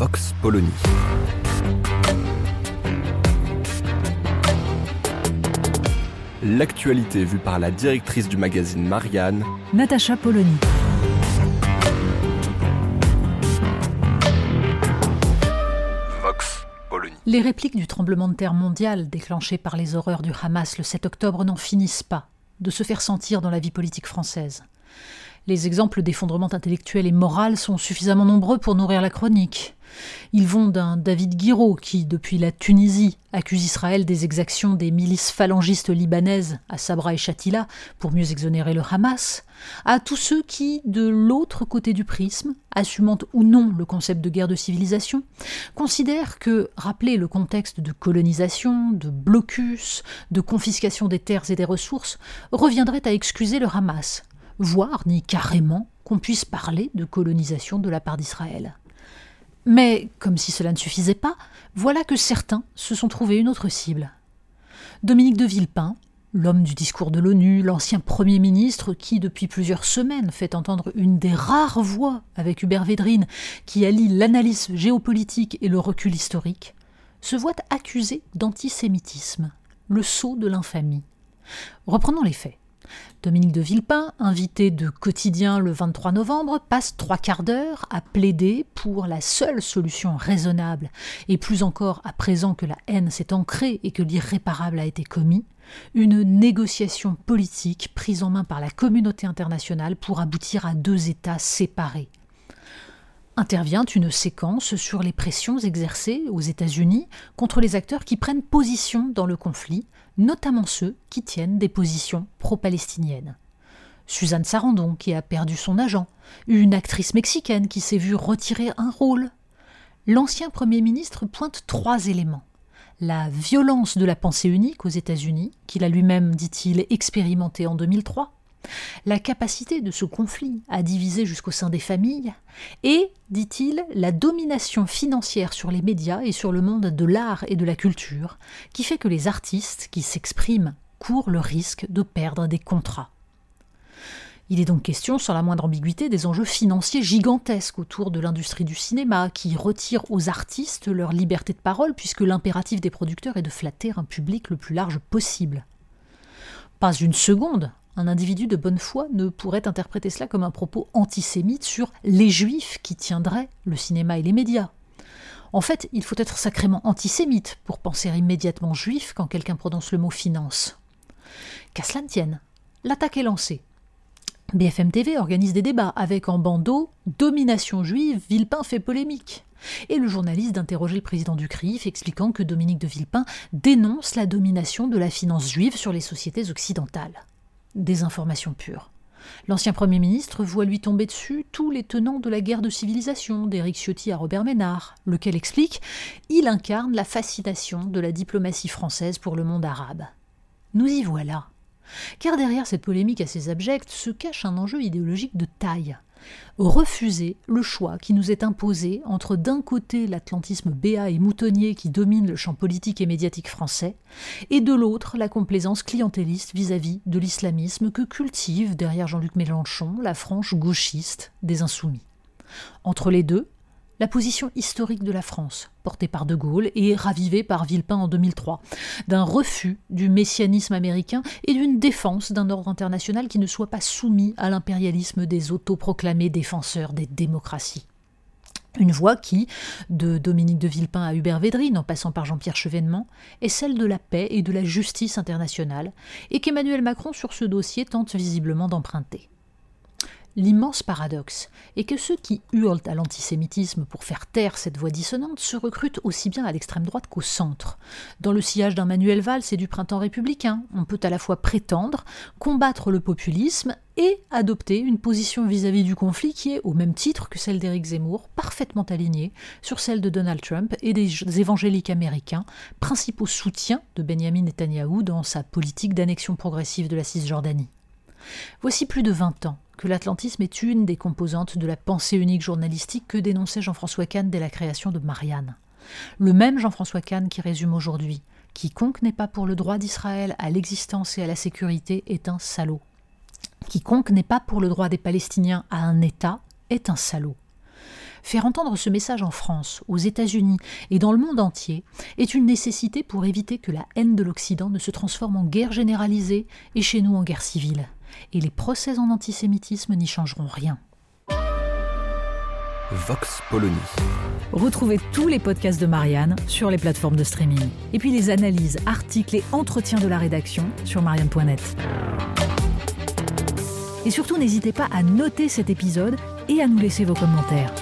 Vox Polony. L'actualité vue par la directrice du magazine Marianne, Natacha Polony. Vox Polony. Les répliques du tremblement de terre mondial déclenché par les horreurs du Hamas le 7 octobre n'en finissent pas de se faire sentir dans la vie politique française. Les exemples d'effondrement intellectuel et moral sont suffisamment nombreux pour nourrir la chronique. Ils vont d'un David Guiraud qui, depuis la Tunisie, accuse Israël des exactions des milices phalangistes libanaises à Sabra et Shatila pour mieux exonérer le Hamas, à tous ceux qui, de l'autre côté du prisme, assumant ou non le concept de guerre de civilisation, considèrent que rappeler le contexte de colonisation, de blocus, de confiscation des terres et des ressources reviendrait à excuser le Hamas, voire ni carrément qu'on puisse parler de colonisation de la part d'Israël. Mais, comme si cela ne suffisait pas, voilà que certains se sont trouvés une autre cible. Dominique de Villepin, l'homme du discours de l'ONU, l'ancien Premier ministre qui, depuis plusieurs semaines, fait entendre une des rares voix avec Hubert Védrine qui allie l'analyse géopolitique et le recul historique, se voit accusé d'antisémitisme, le sceau de l'infamie. Reprenons les faits. Dominique de Villepin, invité de Quotidien le 23 novembre, passe trois quarts d'heure à plaider pour la seule solution raisonnable, et plus encore à présent que la haine s'est ancrée et que l'irréparable a été commis, une négociation politique prise en main par la communauté internationale pour aboutir à deux États séparés. Intervient une séquence sur les pressions exercées aux États-Unis contre les acteurs qui prennent position dans le conflit, notamment ceux qui tiennent des positions pro-palestiniennes. Suzanne Sarandon, qui a perdu son agent, une actrice mexicaine qui s'est vue retirer un rôle. L'ancien Premier ministre pointe trois éléments. La violence de la pensée unique aux États-Unis, qu'il a lui-même, dit-il, expérimenté en 2003, la capacité de ce conflit à diviser jusqu'au sein des familles, et, dit-il, la domination financière sur les médias et sur le monde de l'art et de la culture, qui fait que les artistes qui s'expriment courent le risque de perdre des contrats. Il est donc question, sans la moindre ambiguïté, des enjeux financiers gigantesques autour de l'industrie du cinéma, qui retire aux artistes leur liberté de parole, puisque l'impératif des producteurs est de flatter un public le plus large possible. Pas une seconde, un individu de bonne foi ne pourrait interpréter cela comme un propos antisémite sur les juifs qui tiendraient le cinéma et les médias. En fait, il faut être sacrément antisémite pour penser immédiatement juif quand quelqu'un prononce le mot finance. Qu'à cela ne tienne, l'attaque est lancée. BFM TV organise des débats avec en bandeau Domination juive, Villepin fait polémique. Et le journaliste d'interroger le président du CRIF expliquant que Dominique de Villepin dénonce la domination de la finance juive sur les sociétés occidentales. Des informations pures. L'ancien Premier ministre voit lui tomber dessus tous les tenants de la guerre de civilisation, d'Éric Ciotti à Robert Ménard, lequel explique Il incarne la fascination de la diplomatie française pour le monde arabe. Nous y voilà. Car derrière cette polémique assez abjecte se cache un enjeu idéologique de taille. Refuser le choix qui nous est imposé entre d'un côté l'atlantisme béat et moutonnier qui domine le champ politique et médiatique français, et de l'autre la complaisance clientéliste vis-à-vis de l'islamisme que cultive derrière Jean-Luc Mélenchon la frange gauchiste des insoumis. Entre les deux, la position historique de la France, portée par De Gaulle et ravivée par Villepin en 2003, d'un refus du messianisme américain et d'une défense d'un ordre international qui ne soit pas soumis à l'impérialisme des autoproclamés défenseurs des démocraties. Une voix qui, de Dominique de Villepin à Hubert Védrine, en passant par Jean-Pierre Chevènement, est celle de la paix et de la justice internationale, et qu'Emmanuel Macron sur ce dossier tente visiblement d'emprunter. L'immense paradoxe est que ceux qui hurlent à l'antisémitisme pour faire taire cette voix dissonante se recrutent aussi bien à l'extrême droite qu'au centre. Dans le sillage d'un Manuel Valls et du printemps républicain, on peut à la fois prétendre combattre le populisme et adopter une position vis-à-vis du conflit qui est, au même titre que celle d'Éric Zemmour, parfaitement alignée sur celle de Donald Trump et des évangéliques américains, principaux soutiens de Benjamin Netanyahou dans sa politique d'annexion progressive de la Cisjordanie. Voici plus de 20 ans que l'atlantisme est une des composantes de la pensée unique journalistique que dénonçait Jean-François Kahn dès la création de Marianne. Le même Jean-François Kahn qui résume aujourd'hui Quiconque n'est pas pour le droit d'Israël à l'existence et à la sécurité est un salaud. Quiconque n'est pas pour le droit des Palestiniens à un État est un salaud. Faire entendre ce message en France, aux États-Unis et dans le monde entier est une nécessité pour éviter que la haine de l'Occident ne se transforme en guerre généralisée et chez nous en guerre civile. Et les procès en antisémitisme n'y changeront rien. Vox Polony. Retrouvez tous les podcasts de Marianne sur les plateformes de streaming. Et puis les analyses, articles et entretiens de la rédaction sur marianne.net. Et surtout, n'hésitez pas à noter cet épisode et à nous laisser vos commentaires.